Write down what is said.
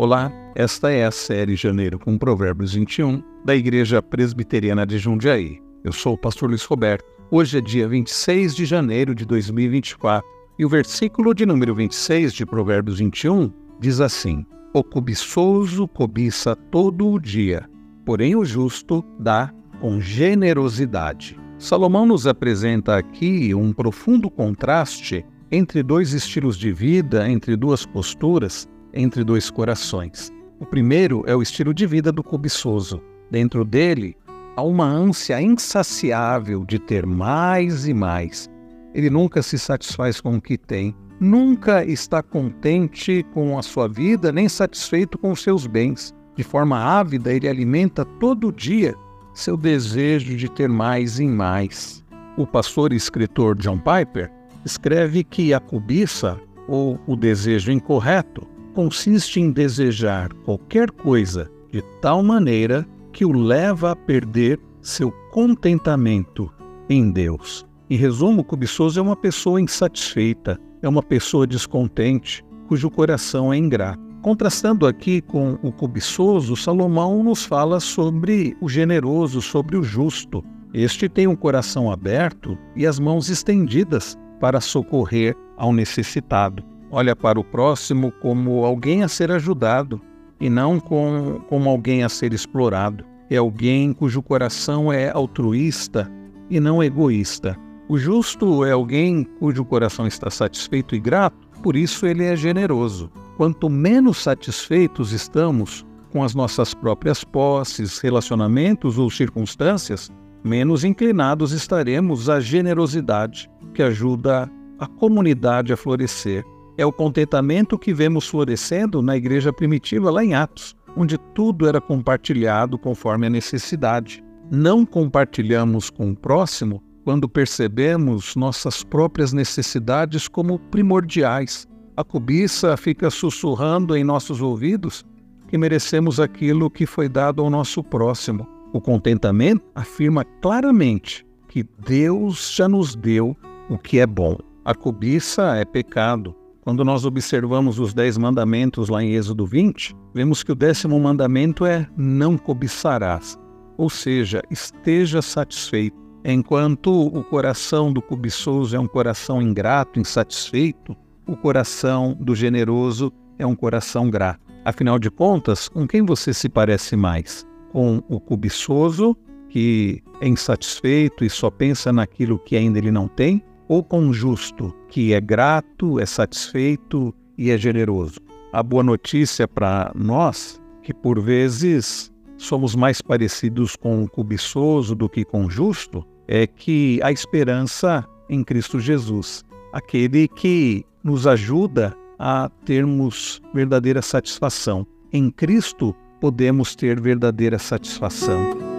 Olá, esta é a série Janeiro com Provérbios 21 da Igreja Presbiteriana de Jundiaí. Eu sou o pastor Luiz Roberto. Hoje é dia 26 de janeiro de 2024 e o versículo de número 26 de Provérbios 21 diz assim: O cobiçoso cobiça todo o dia, porém o justo dá com generosidade. Salomão nos apresenta aqui um profundo contraste entre dois estilos de vida, entre duas posturas, entre dois corações. O primeiro é o estilo de vida do cobiçoso. Dentro dele há uma ânsia insaciável de ter mais e mais. Ele nunca se satisfaz com o que tem, nunca está contente com a sua vida, nem satisfeito com os seus bens. De forma ávida, ele alimenta todo dia seu desejo de ter mais e mais. O pastor e escritor John Piper escreve que a cobiça, ou o desejo incorreto, consiste em desejar qualquer coisa de tal maneira que o leva a perder seu contentamento em Deus. Em resumo, o cobiçoso é uma pessoa insatisfeita, é uma pessoa descontente, cujo coração é ingrato. Contrastando aqui com o cobiçoso, Salomão nos fala sobre o generoso, sobre o justo. Este tem um coração aberto e as mãos estendidas para socorrer ao necessitado olha para o próximo como alguém a ser ajudado e não com, como alguém a ser explorado. É alguém cujo coração é altruísta e não egoísta. O justo é alguém cujo coração está satisfeito e grato, por isso ele é generoso. Quanto menos satisfeitos estamos com as nossas próprias posses, relacionamentos ou circunstâncias, menos inclinados estaremos à generosidade que ajuda a comunidade a florescer é o contentamento que vemos florescendo na igreja primitiva lá em Atos, onde tudo era compartilhado conforme a necessidade. Não compartilhamos com o próximo quando percebemos nossas próprias necessidades como primordiais. A cobiça fica sussurrando em nossos ouvidos que merecemos aquilo que foi dado ao nosso próximo. O contentamento afirma claramente que Deus já nos deu o que é bom. A cobiça é pecado. Quando nós observamos os dez mandamentos lá em Êxodo 20, vemos que o décimo mandamento é não cobiçarás, ou seja, esteja satisfeito. Enquanto o coração do cobiçoso é um coração ingrato, insatisfeito, o coração do generoso é um coração grato. Afinal de contas, com quem você se parece mais? Com o cobiçoso, que é insatisfeito e só pensa naquilo que ainda ele não tem? Ou com o justo, que é grato, é satisfeito e é generoso. A boa notícia para nós, que por vezes somos mais parecidos com o cobiçoso do que com o justo, é que a esperança em Cristo Jesus, aquele que nos ajuda a termos verdadeira satisfação. Em Cristo podemos ter verdadeira satisfação.